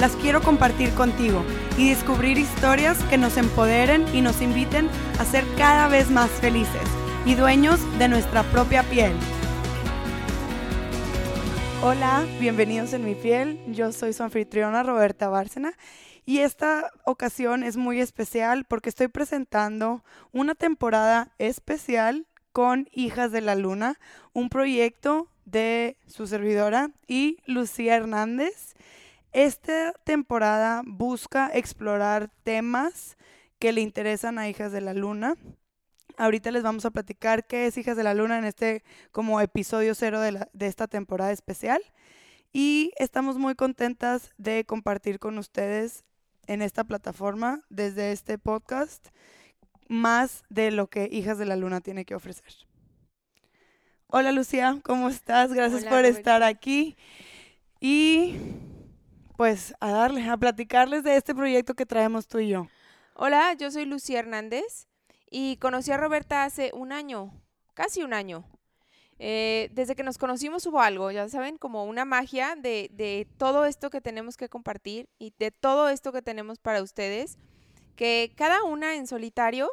las quiero compartir contigo y descubrir historias que nos empoderen y nos inviten a ser cada vez más felices y dueños de nuestra propia piel. Hola, bienvenidos en mi piel. Yo soy su anfitriona Roberta Bárcena y esta ocasión es muy especial porque estoy presentando una temporada especial con Hijas de la Luna, un proyecto de su servidora y Lucía Hernández. Esta temporada busca explorar temas que le interesan a Hijas de la Luna. Ahorita les vamos a platicar qué es Hijas de la Luna en este como episodio cero de, de esta temporada especial. Y estamos muy contentas de compartir con ustedes en esta plataforma, desde este podcast, más de lo que Hijas de la Luna tiene que ofrecer. Hola Lucía, ¿cómo estás? Gracias por estar aquí. Y pues a darle, a platicarles de este proyecto que traemos tú y yo. Hola, yo soy Lucía Hernández y conocí a Roberta hace un año, casi un año. Eh, desde que nos conocimos hubo algo, ya saben, como una magia de, de, todo esto que tenemos que compartir y de todo esto que tenemos para ustedes, que cada una en solitario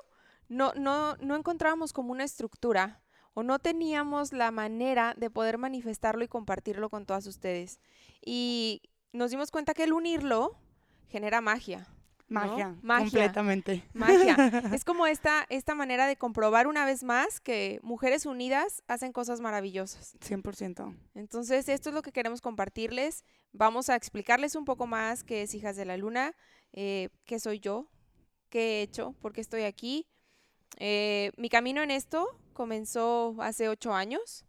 no, no, no encontrábamos como una estructura o no teníamos la manera de poder manifestarlo y compartirlo con todas ustedes. Y nos dimos cuenta que el unirlo genera magia. Magia, completamente. Magia. Es como esta, esta manera de comprobar una vez más que mujeres unidas hacen cosas maravillosas. 100%. Entonces, esto es lo que queremos compartirles. Vamos a explicarles un poco más qué es Hijas de la Luna, eh, qué soy yo, qué he hecho, por qué estoy aquí. Eh, mi camino en esto comenzó hace ocho años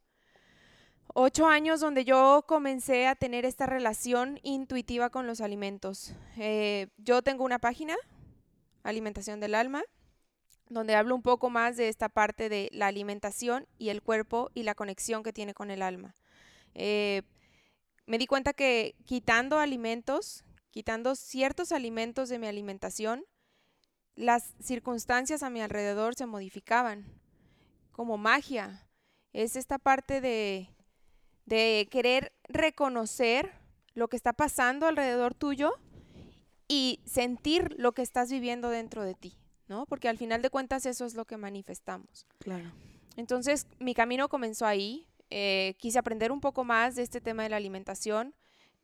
ocho años donde yo comencé a tener esta relación intuitiva con los alimentos. Eh, yo tengo una página, Alimentación del Alma, donde hablo un poco más de esta parte de la alimentación y el cuerpo y la conexión que tiene con el alma. Eh, me di cuenta que quitando alimentos, quitando ciertos alimentos de mi alimentación, las circunstancias a mi alrededor se modificaban, como magia. Es esta parte de de querer reconocer lo que está pasando alrededor tuyo y sentir lo que estás viviendo dentro de ti, ¿no? Porque al final de cuentas eso es lo que manifestamos. Claro. Entonces mi camino comenzó ahí. Eh, quise aprender un poco más de este tema de la alimentación.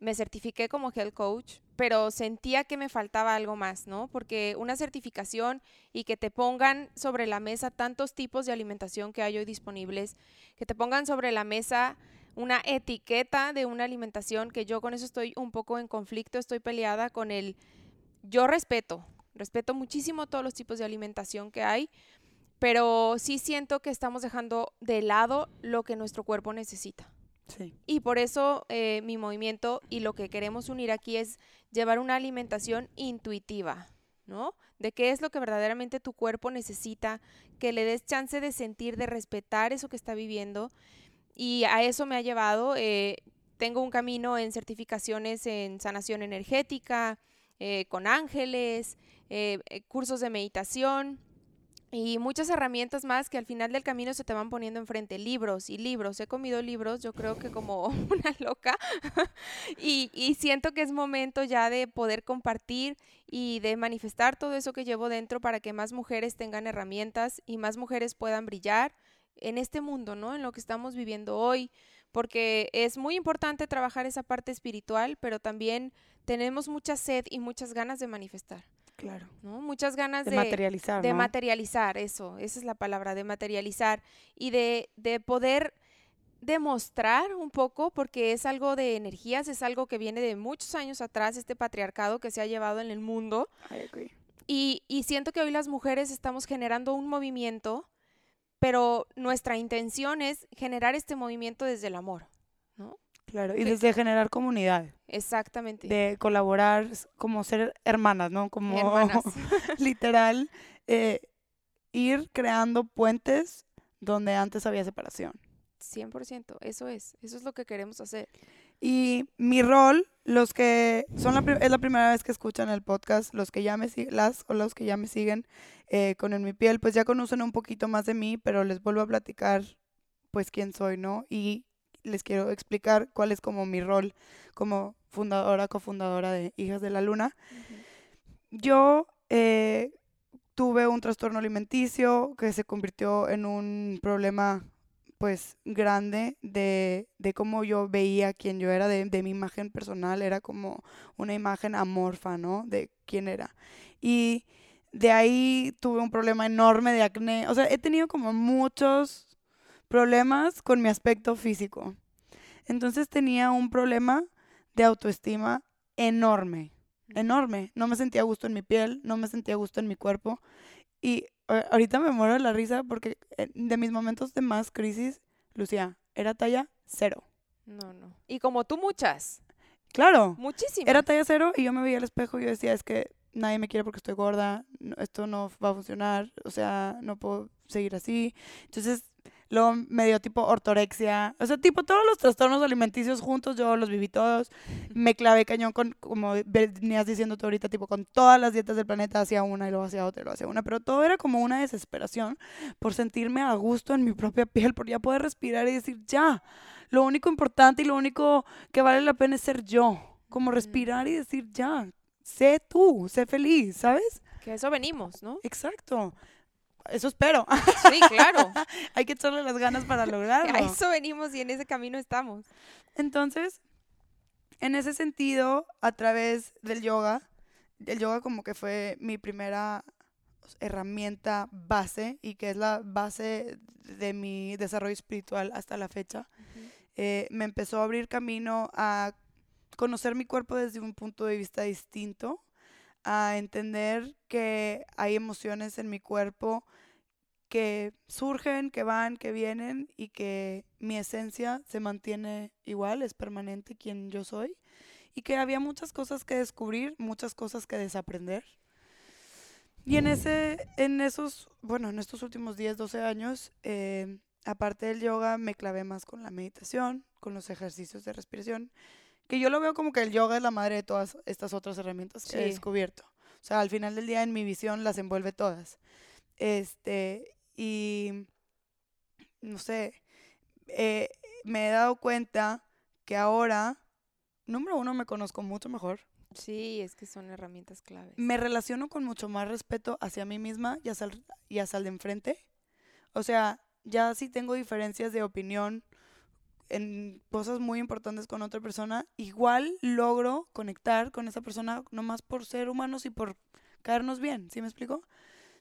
Me certifiqué como health coach, pero sentía que me faltaba algo más, ¿no? Porque una certificación y que te pongan sobre la mesa tantos tipos de alimentación que hay hoy disponibles, que te pongan sobre la mesa una etiqueta de una alimentación que yo con eso estoy un poco en conflicto, estoy peleada con el yo respeto, respeto muchísimo todos los tipos de alimentación que hay, pero sí siento que estamos dejando de lado lo que nuestro cuerpo necesita. Sí. Y por eso eh, mi movimiento y lo que queremos unir aquí es llevar una alimentación intuitiva, ¿no? De qué es lo que verdaderamente tu cuerpo necesita, que le des chance de sentir, de respetar eso que está viviendo y a eso me ha llevado. Eh, tengo un camino en certificaciones en sanación energética, eh, con ángeles, eh, cursos de meditación y muchas herramientas más que al final del camino se te van poniendo enfrente. Libros y libros. He comido libros, yo creo que como una loca. y, y, siento que es momento ya de poder compartir y de manifestar todo eso que llevo dentro para que más mujeres tengan herramientas y más mujeres puedan brillar en este mundo, ¿no? En lo que estamos viviendo hoy, porque es muy importante trabajar esa parte espiritual, pero también tenemos mucha sed y muchas ganas de manifestar. Claro. ¿no? Muchas ganas de, de materializar. De materializar, eso, esa es la palabra, de materializar y de, de poder demostrar un poco, porque es algo de energías, es algo que viene de muchos años atrás, este patriarcado que se ha llevado en el mundo. Y, y siento que hoy las mujeres estamos generando un movimiento pero nuestra intención es generar este movimiento desde el amor, ¿no? Claro, y desde generar comunidad, Exactamente. de colaborar, como ser hermanas, ¿no? Como Hermanas. literal, eh, ir creando puentes donde antes había separación. 100%, eso es, eso es lo que queremos hacer. Y mi rol, los que son la, es la primera vez que escuchan el podcast, los que ya me las o los que ya me siguen eh, con En mi piel, pues ya conocen un poquito más de mí, pero les vuelvo a platicar pues quién soy, ¿no? Y les quiero explicar cuál es como mi rol como fundadora, cofundadora de Hijas de la Luna. Yo eh, tuve un trastorno alimenticio que se convirtió en un problema pues grande de, de cómo yo veía quién yo era, de, de mi imagen personal, era como una imagen amorfa, ¿no? De quién era. Y de ahí tuve un problema enorme de acné, o sea, he tenido como muchos problemas con mi aspecto físico. Entonces tenía un problema de autoestima enorme enorme. No me sentía a gusto en mi piel, no me sentía a gusto en mi cuerpo. Y ahorita me muero de la risa porque eh, de mis momentos de más crisis, Lucía, era talla cero. No, no. Y como tú muchas, Claro, muchísimas. era talla cero y yo me veía al espejo y yo decía, es que nadie me quiere porque estoy gorda, esto no va a funcionar, o sea, no puedo seguir así. Entonces, luego me dio tipo ortorexia, o sea, tipo todos los trastornos alimenticios juntos, yo los viví todos. Me clavé cañón con, como venías diciendo tú ahorita, tipo con todas las dietas del planeta, hacía una y luego hacía otra y luego hacía una, pero todo era como una desesperación por sentirme a gusto en mi propia piel, por ya poder respirar y decir, ya, lo único importante y lo único que vale la pena es ser yo, como respirar y decir, ya, sé tú, sé feliz, ¿sabes? Que eso venimos, ¿no? Exacto. Eso espero. Sí, claro. Hay que echarle las ganas para A lograrlo. eso venimos y en ese camino estamos. Entonces, en ese sentido, a través del yoga, el yoga como que fue mi primera herramienta base y que es la base de mi desarrollo espiritual hasta la fecha, eh, me empezó a abrir camino a conocer mi cuerpo desde un punto de vista distinto, a entender que hay emociones en mi cuerpo que surgen, que van, que vienen y que mi esencia se mantiene igual, es permanente quien yo soy y que había muchas cosas que descubrir, muchas cosas que desaprender. Y en ese, en esos, bueno, en estos últimos 10, 12 años, eh, aparte del yoga, me clavé más con la meditación, con los ejercicios de respiración, que yo lo veo como que el yoga es la madre de todas estas otras herramientas que he descubierto. O sea, al final del día en mi visión las envuelve todas. Este, y no sé, eh, me he dado cuenta que ahora, número uno, me conozco mucho mejor. Sí, es que son herramientas claves. Me relaciono con mucho más respeto hacia mí misma y hacia el, y hacia el de enfrente. O sea, ya si tengo diferencias de opinión en cosas muy importantes con otra persona, igual logro conectar con esa persona nomás por ser humanos y por caernos bien, ¿sí me explico?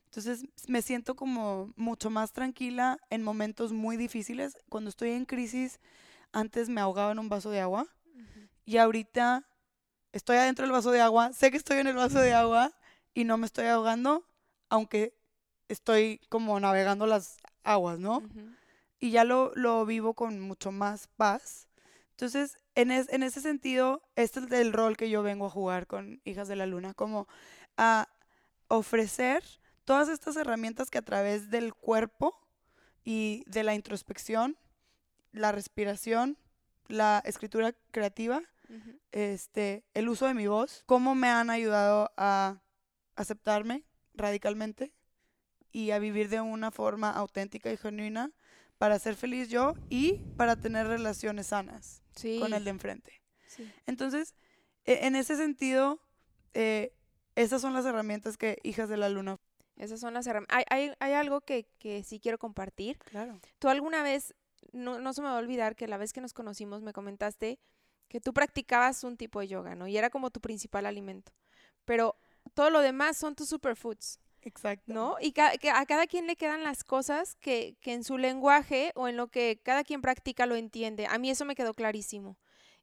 Entonces me siento como mucho más tranquila en momentos muy difíciles. Cuando estoy en crisis, antes me ahogaba en un vaso de agua y ahorita estoy adentro del vaso de agua, sé que estoy en el vaso de agua y no me estoy ahogando, aunque estoy como navegando las aguas, ¿no? Y ya lo, lo vivo con mucho más paz. Entonces, en, es- en ese sentido, este es el rol que yo vengo a jugar con Hijas de la Luna, como a ofrecer todas estas herramientas que a través del cuerpo y de la introspección, la respiración, la escritura creativa, Ujú. este, el uso de mi voz, cómo me han ayudado a aceptarme radicalmente y a vivir de una forma auténtica y genuina para ser feliz yo y para tener relaciones sanas Sí. con el de enfrente. sí. Entonces, e- en ese sentido, eh, esas son las herramientas que Hijas de la Luna. Esas son las herramientas. Hay, hay, hay algo que, que sí quiero compartir. Claro. Tú alguna vez, no, no se me va a olvidar que la vez que nos conocimos me comentaste que tú practicabas un tipo de yoga, ¿no? Y era como tu principal alimento. Pero todo lo demás son tus superfoods, Exacto. ¿no? Y ca- que a cada quien le quedan las cosas que, que en su lenguaje o en lo que cada quien practica lo entiende. A mí eso me quedó clarísimo.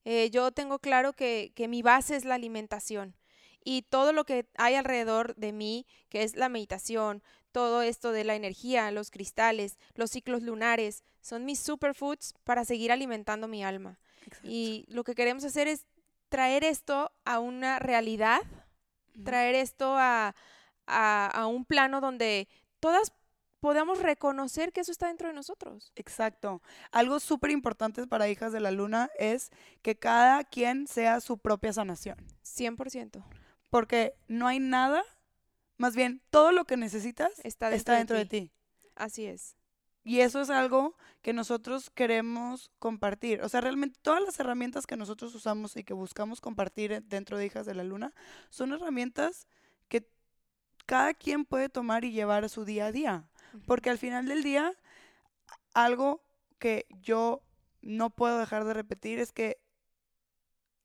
Eh, yo tengo claro que, que mi base es la alimentación y todo lo que hay alrededor de mí, que es la meditación, todo esto de la energía, los cristales, los ciclos lunares, son mis superfoods para seguir alimentando mi alma. Y lo que queremos hacer es traer esto a una realidad, traer esto a, a, un plano donde todas podamos reconocer que eso está dentro de nosotros. Exacto. Algo súper importante para Hijas de la Luna es que cada quien sea su propia sanación. 100%. Porque no hay nada, más bien todo lo que necesitas está dentro, de, ti. Así es. Y eso es algo que nosotros queremos compartir. O sea, realmente todas las herramientas que nosotros usamos y que buscamos compartir dentro de Hijas de la Luna son herramientas cada quien puede tomar y llevar a su día a día. Porque al final del día, algo que yo no puedo dejar de repetir es que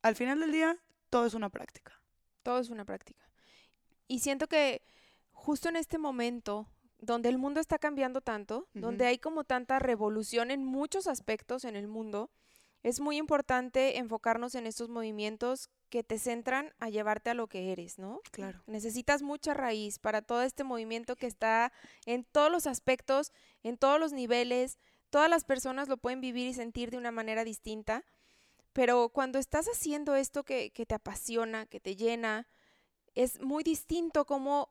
al final del día, todo es una práctica. Todo es una práctica. Y siento que justo en este momento donde el mundo está cambiando tanto, donde hay como tanta revolución en muchos aspectos en el mundo, es muy importante enfocarnos en estos movimientos que te centran a llevarte a lo que eres, ¿no? Claro. Necesitas mucha raíz para todo este movimiento que está en todos los aspectos, en todos los niveles. Todas las personas lo pueden vivir y sentir de una manera distinta, pero cuando estás haciendo esto que, que te apasiona, que te llena, es muy distinto cómo,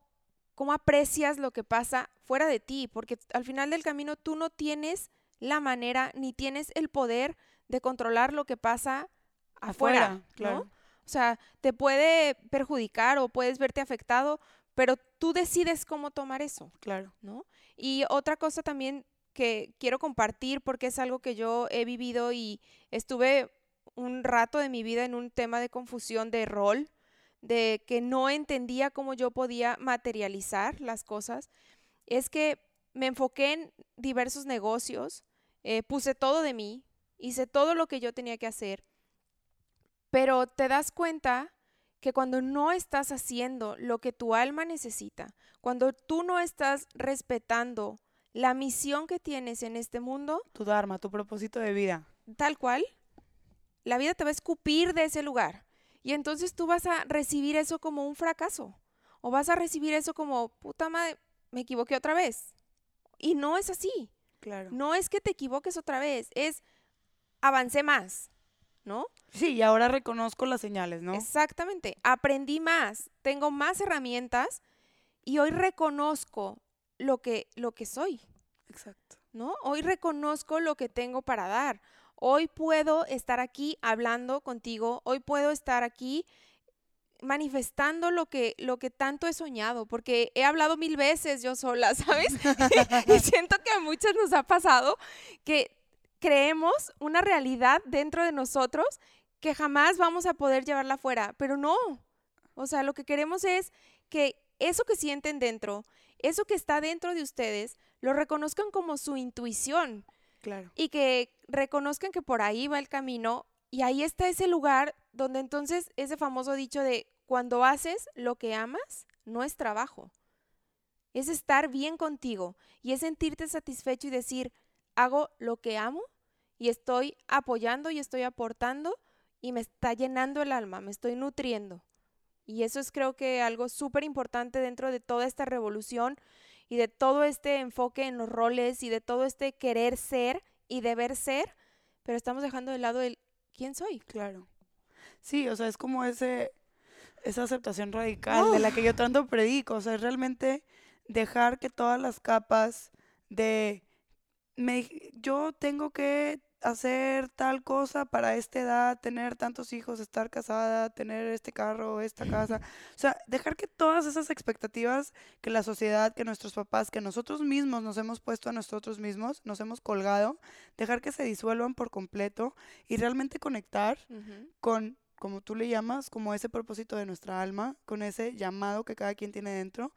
cómo aprecias lo que pasa fuera de ti, porque al final del camino tú no tienes la manera ni tienes el poder de controlar lo que pasa afuera, claro. O sea, te puede perjudicar o puedes verte afectado, pero tú decides cómo tomar eso. Claro. ¿No? Y otra cosa también que quiero compartir porque es algo que yo he vivido y estuve un rato de mi vida en un tema de confusión de rol, de que no entendía cómo yo podía materializar las cosas, es que me enfoqué en diversos negocios, eh, puse todo de mí, hice todo lo que yo tenía que hacer pero te das cuenta que cuando no estás haciendo lo que tu alma necesita, cuando tú no estás respetando la misión que tienes en este mundo, tu dharma, tu propósito de vida, tal cual, la vida te va a escupir de ese lugar. Y entonces tú vas a recibir eso como un fracaso. O vas a recibir eso como, puta madre, me equivoqué otra vez. Y no es así. Claro. No es que te equivoques otra vez, es avancé más. ¿No? Sí, y ahora reconozco las señales, ¿no? Exactamente, aprendí más, tengo más herramientas y hoy reconozco lo que, lo que soy. Exacto. ¿No? Hoy reconozco lo que tengo para dar. Hoy puedo estar aquí hablando contigo, hoy puedo estar aquí manifestando lo que, lo que tanto he soñado, porque he hablado mil veces yo sola, ¿sabes? y siento que a muchos nos ha pasado que creemos una realidad dentro de nosotros que jamás vamos a poder llevarla afuera, pero no. O sea, lo que queremos es que eso que sienten dentro, eso que está dentro de ustedes, lo reconozcan como su intuición. Claro. Y que reconozcan que por ahí va el camino y ahí está ese lugar donde entonces ese famoso dicho de cuando haces lo que amas, no es trabajo. Es estar bien contigo y es sentirte satisfecho y decir, hago lo que amo y estoy apoyando y estoy aportando y me está llenando el alma, me estoy nutriendo. Y eso es creo que algo súper importante dentro de toda esta revolución y de todo este enfoque en los roles y de todo este querer ser y deber ser, pero estamos dejando de lado el quién soy. Claro. Sí, o sea, es como ese esa aceptación radical de la que yo tanto predico, o sea, es realmente dejar que todas las capas de me, yo tengo que hacer tal cosa para esta edad, tener tantos hijos, estar casada, tener este carro, esta casa. O sea, dejar que todas esas expectativas que la sociedad, que nuestros papás, que nosotros mismos nos hemos puesto a nosotros mismos, nos hemos colgado, dejar que se disuelvan por completo y realmente conectar con, como tú le llamas, como ese propósito de nuestra alma, con ese llamado que cada quien tiene dentro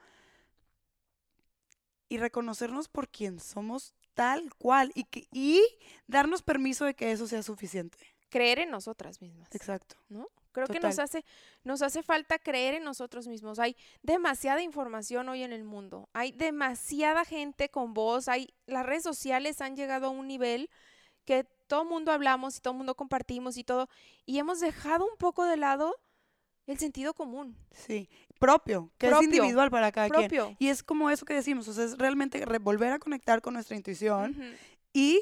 y reconocernos por quien somos tal cual y, que, y darnos permiso de que eso sea suficiente. Creer en nosotras mismas. Exacto. ¿No? Creo que nos hace, nos hace falta creer en nosotros mismos. Hay demasiada información hoy en el mundo. Hay demasiada gente con voz. Hay, las redes sociales han llegado a un nivel que todo mundo hablamos y todo mundo compartimos y todo. Y hemos dejado un poco de lado el sentido común. Sí, propio, que es individual para cada quien. Y es como eso que decimos, o sea, es realmente volver a conectar con nuestra intuición y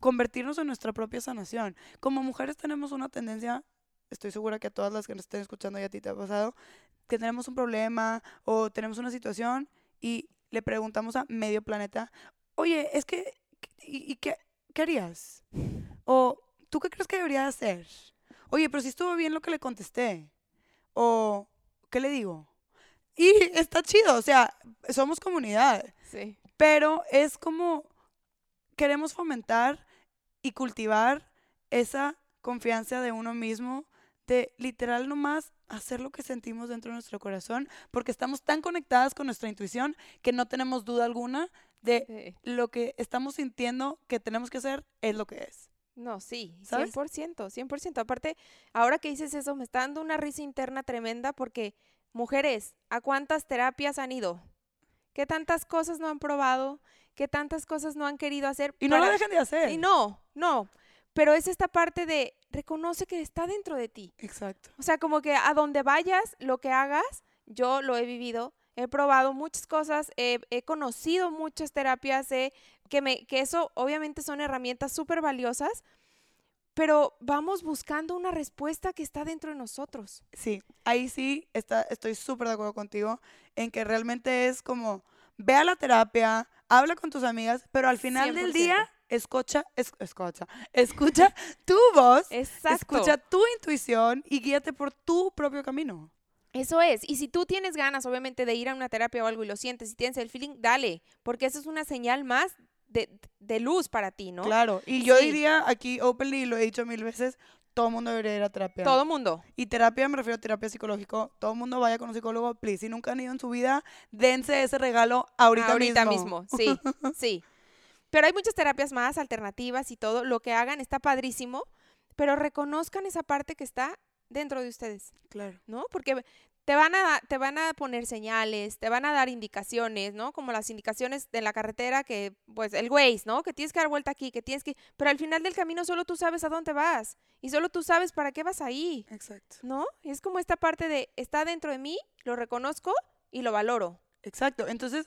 convertirnos en nuestra propia sanación. Como mujeres tenemos una tendencia, estoy segura que a todas las que nos estén escuchando y a ti te ha pasado, que tenemos un problema o tenemos una situación y le preguntamos a medio planeta, oye, es que, ¿y, qué, qué harías? O, ¿tú qué crees que debería hacer? Oye, pero si estuvo bien lo que le contesté. O, ¿qué le digo? Y está chido, o sea, somos comunidad. Sí. Pero es como queremos fomentar y cultivar esa confianza de uno mismo, de literal nomás hacer lo que sentimos dentro de nuestro corazón, porque estamos tan conectadas con nuestra intuición que no tenemos duda alguna de lo que estamos sintiendo que tenemos que hacer es lo que es. No, sí, ¿Sabes? 100%, 100%. Aparte, ahora que dices eso, me está dando una risa interna tremenda porque, mujeres, ¿a cuántas terapias han ido? ¿Qué tantas cosas no han probado? ¿Qué tantas cosas no han querido hacer? Y no lo dejan de hacer. Y no, no. Pero es esta parte de reconoce que está dentro de ti. Exacto. O sea, como que a donde vayas, lo que hagas, yo lo he vivido, he probado muchas cosas, he, conocido muchas terapias, que, me, que eso obviamente son herramientas súper valiosas, pero vamos buscando una respuesta que está dentro de nosotros. Sí, ahí sí está, estoy súper de acuerdo contigo en que realmente es como, ve a la terapia, habla con tus amigas, pero al final del día escucha, escucha, escucha tu voz, escucha tu intuición y guíate por tu propio camino. Eso es. Y si tú tienes ganas, obviamente, de ir a una terapia o algo y lo sientes y tienes el feeling, dale, porque eso es una señal más de, luz para ti, ¿no? Claro. Y yo diría aquí openly, lo he dicho mil veces, todo el mundo debería ir a terapia. Todo el mundo. Y terapia, me refiero a terapia psicológico. Todo el mundo vaya con un psicólogo, please. Si nunca han ido en su vida, dense ese regalo ahorita, ahorita mismo. Sí, sí. Pero hay muchas terapias más alternativas y todo. Lo que hagan está padrísimo, pero reconozcan esa parte que está dentro de ustedes. Claro. ¿No? Porque te van a te van a poner señales, te van a dar indicaciones, ¿no? Como las indicaciones de la carretera que pues el Waze, ¿no? Que tienes que dar vuelta aquí, que tienes que pero al final del camino solo tú sabes a dónde vas y solo tú sabes para qué vas ahí. Exacto. ¿No? es como esta parte de está dentro de mí, lo reconozco y lo valoro. Exacto. Entonces,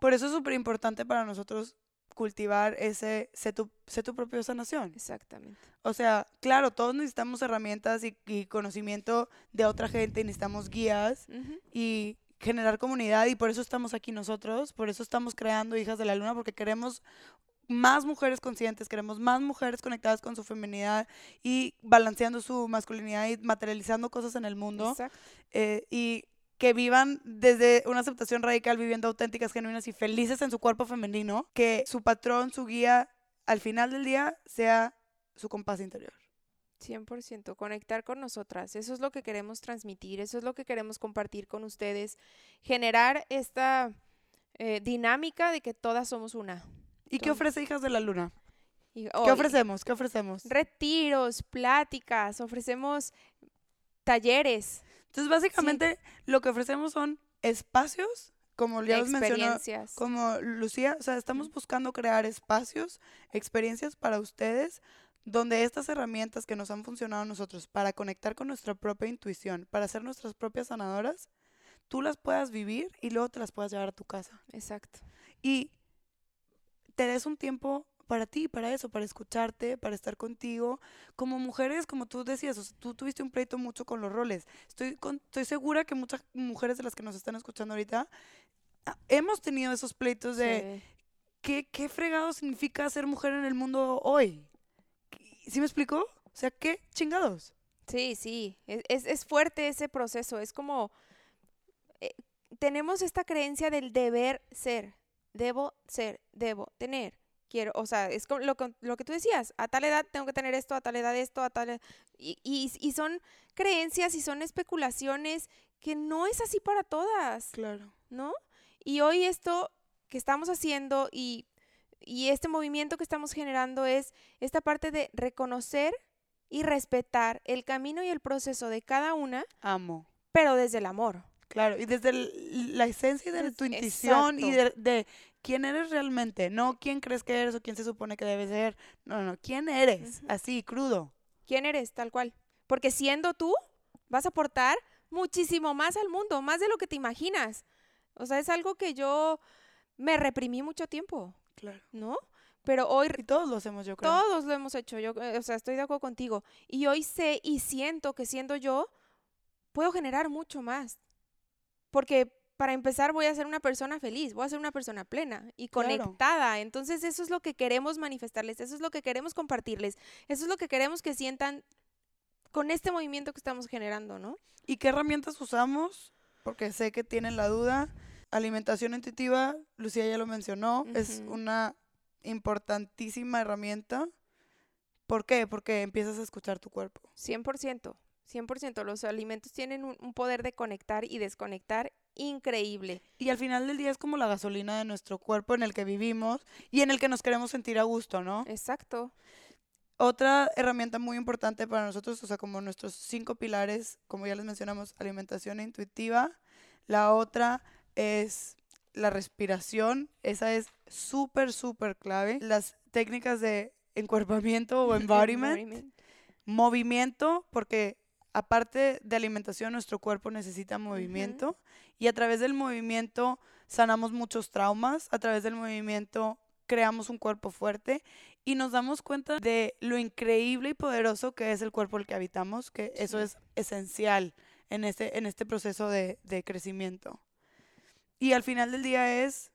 por eso es súper importante para nosotros cultivar ese, sé tu, sé tu propia sanación. Exactamente. O sea, claro, todos necesitamos herramientas y, conocimiento de otra gente, necesitamos guías y generar comunidad y por eso estamos aquí nosotros, por eso estamos creando Hijas de la Luna, porque queremos más mujeres conscientes, queremos más mujeres conectadas con su feminidad y balanceando su masculinidad y materializando cosas en el mundo. Exacto. Eh, y que vivan desde una aceptación radical, viviendo auténticas, genuinas y felices en su cuerpo femenino, que su patrón, su guía, al final del día sea su compás interior. 100%, conectar con nosotras. Eso es lo que queremos transmitir, eso es lo que queremos compartir con ustedes, generar esta eh, dinámica de que todas somos una. ¿Y qué ofrece Hijas de la Luna? ¿Qué ofrecemos? ¿Qué ofrecemos? Retiros, pláticas, ofrecemos talleres. Entonces, básicamente, lo que ofrecemos son espacios, como ya los mencionó, como Lucía, o sea, estamos buscando crear espacios, experiencias para ustedes, donde estas herramientas que nos han funcionado a nosotros para conectar con nuestra propia intuición, para ser nuestras propias sanadoras, tú las puedas vivir y luego te las puedas llevar a tu casa. Exacto. Y te des un tiempo para ti, para eso, para escucharte, para estar contigo. Como mujeres, como tú decías, tú tuviste un pleito mucho con los roles. Estoy, estoy segura que muchas mujeres de las que nos están escuchando ahorita ah, hemos tenido esos pleitos de ¿qué, qué fregado significa ser mujer en el mundo hoy. ¿Sí me explicó? O sea, ¿qué chingados? Sí, sí, es, es, fuerte ese proceso, es como, eh, tenemos esta creencia del deber ser, debo ser, debo tener quiero, o sea, es como lo, lo, que tú decías, a tal edad tengo que tener esto, a tal edad esto, a tal edad, y, y, son creencias y son especulaciones que no es así para todas. Claro. ¿No? Y hoy esto que estamos haciendo y, y este movimiento que estamos generando es esta parte de reconocer y respetar el camino y el proceso de cada una. Amo. Pero desde el amor. Claro, y desde la esencia de tu intuición y de, quién eres realmente, no quién crees que eres o quién se supone que debes ser, no, no, quién eres, así, crudo. ¿Quién eres, tal cual? Porque siendo tú, vas a aportar muchísimo más al mundo, más de lo que te imaginas. O sea, es algo que yo me reprimí mucho tiempo. Claro. ¿No? pero hoy Y todos lo hacemos, yo creo. todos lo hemos hecho, yo, eh, o sea, estoy de acuerdo contigo. Y hoy sé y siento que siendo yo, puedo generar mucho más. Porque para empezar voy a ser una persona feliz, voy a ser una persona plena y Claro. conectada. Entonces eso es lo que queremos manifestarles, eso es lo que queremos compartirles, eso es lo que queremos que sientan con este movimiento que estamos generando, ¿no? ¿Y qué herramientas usamos? Porque sé que tienen la duda. Alimentación intuitiva, Lucía ya lo mencionó, es una importantísima herramienta. ¿Por qué? Porque empiezas a escuchar tu cuerpo. 100%, 100%. Los alimentos tienen un, un poder de conectar y desconectar increíble. Y al final del día es como la gasolina de nuestro cuerpo en el que vivimos y en el que nos queremos sentir a gusto, ¿no? Exacto. Otra herramienta muy importante para nosotros, o sea, como nuestros cinco pilares, como ya les mencionamos, alimentación intuitiva. La otra es la respiración, esa es súper, súper clave. Las técnicas de encuerpamiento o embodiment. Embodiment. Movimiento, porque aparte de alimentación, nuestro cuerpo necesita movimiento. Y a través del movimiento sanamos muchos traumas, a través del movimiento creamos un cuerpo fuerte y nos damos cuenta de lo increíble y poderoso que es el cuerpo el que habitamos, que eso es esencial en este, en este proceso de, de crecimiento. Y al final del día es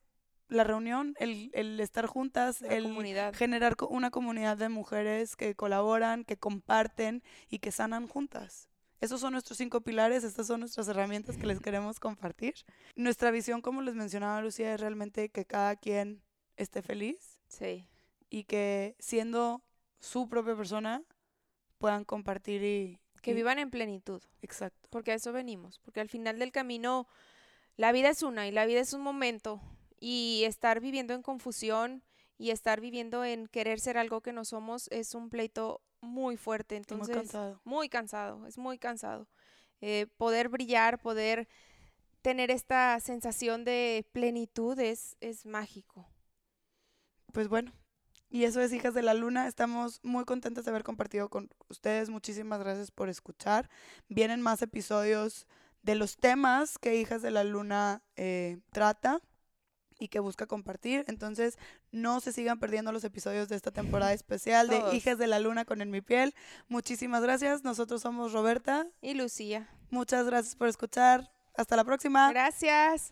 la reunión, el, el estar juntas, La el comunidad. generar una comunidad de mujeres que colaboran, que comparten y que sanan juntas. Esos son nuestros cinco pilares, estas son nuestras herramientas que les queremos compartir. Nuestra visión, como les mencionaba Lucía, es realmente que cada quien esté feliz Sí. y que siendo su propia persona puedan compartir y... Que y- vivan en plenitud. Exacto. porque a eso venimos, porque al final del camino la vida es una y la vida es un momento y estar viviendo en confusión y estar viviendo en querer ser algo que no somos es un pleito muy fuerte, y muy entonces cansado. muy cansado, es muy cansado. Eh, poder brillar, poder tener esta sensación de plenitud es, es mágico. Pues bueno, y eso es Hijas de la Luna. Estamos muy contentas de haber compartido con ustedes. Muchísimas gracias por escuchar. Vienen más episodios de los temas que Hijas de la Luna eh, trata y que busca compartir. Entonces, no se sigan perdiendo los episodios de esta temporada especial de Todos. Hijas de la Luna con En mi piel. Muchísimas gracias. Nosotros somos Roberta. Y Lucía, Muchas gracias por escuchar. Hasta la próxima. gracias.